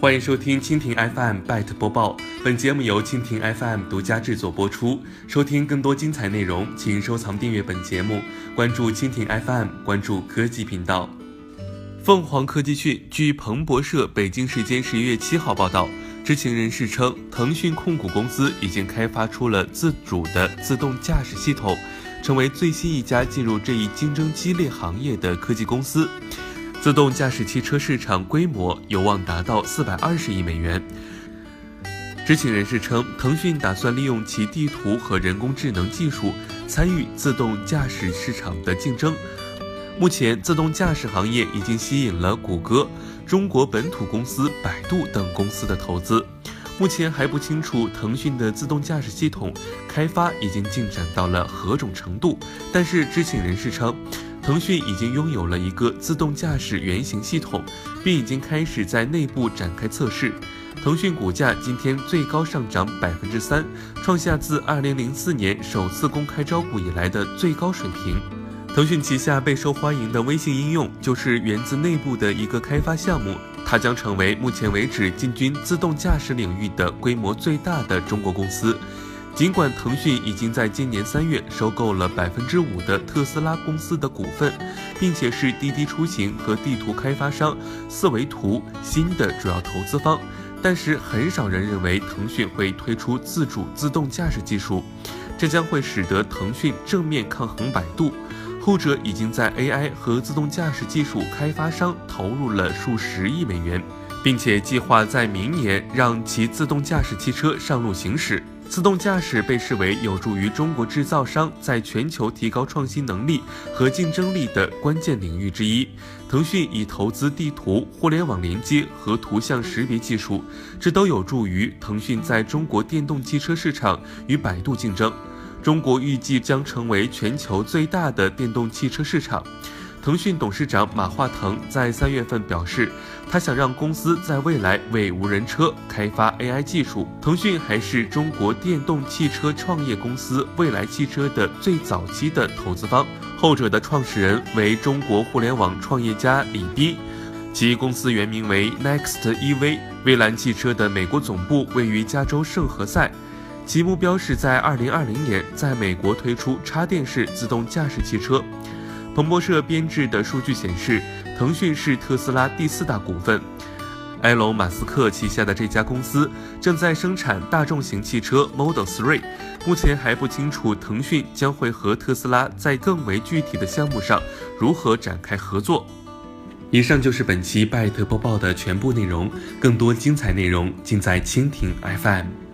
欢迎收听蜻蜓 FM Byte 播报，本节目由蜻蜓 FM 独家制作播出。收听更多精彩内容，请收藏订阅本节目，关注蜻蜓 FM，关注科技频道。凤凰科技讯，据彭博社北京时间十一月七号报道，知情人士称，腾讯控股公司已经开发出了自主的自动驾驶系统，成为最新一家进入这一竞争激烈行业的科技公司。自动驾驶汽车市场规模有望达到四百二十亿美元。知情人士称，腾讯打算利用其地图和人工智能技术参与自动驾驶市场的竞争。目前，自动驾驶行业已经吸引了谷歌、中国本土公司百度等公司的投资。目前还不清楚腾讯的自动驾驶系统开发已经进展到了何种程度，但是知情人士称。腾讯已经拥有了一个自动驾驶原型系统，并已经开始在内部展开测试。腾讯股价今天最高上涨百分之三，创下自二零零四年首次公开招股以来的最高水平。腾讯旗下备受欢迎的微信应用就是源自内部的一个开发项目，它将成为目前为止进军自动驾驶领域的规模最大的中国公司。尽管腾讯已经在今年三月收购了百分之五的特斯拉公司的股份，并且是滴滴出行和地图开发商四维图新的主要投资方，但是很少人认为腾讯会推出自主自动驾驶技术，这将会使得腾讯正面抗衡百度，后者已经在 AI 和自动驾驶技术开发商投入了数十亿美元，并且计划在明年让其自动驾驶汽车上路行驶。自动驾驶被视为有助于中国制造商在全球提高创新能力和竞争力的关键领域之一。腾讯已投资地图、互联网连接和图像识别技术，这都有助于腾讯在中国电动汽车市场与百度竞争。中国预计将成为全球最大的电动汽车市场。腾讯董事长马化腾在三月份表示，他想让公司在未来为无人车开发 AI 技术。腾讯还是中国电动汽车创业公司未来汽车的最早期的投资方，后者的创始人为中国互联网创业家李斌，其公司原名为 Next EV。蔚蓝汽车的美国总部位于加州圣何塞，其目标是在2020年在美国推出插电式自动驾驶汽车。彭博社编制的数据显示，腾讯是特斯拉第四大股份。埃隆·马斯克旗下的这家公司正在生产大众型汽车 Model 3，目前还不清楚腾讯将会和特斯拉在更为具体的项目上如何展开合作。以上就是本期拜特播报的全部内容，更多精彩内容尽在蜻蜓 FM。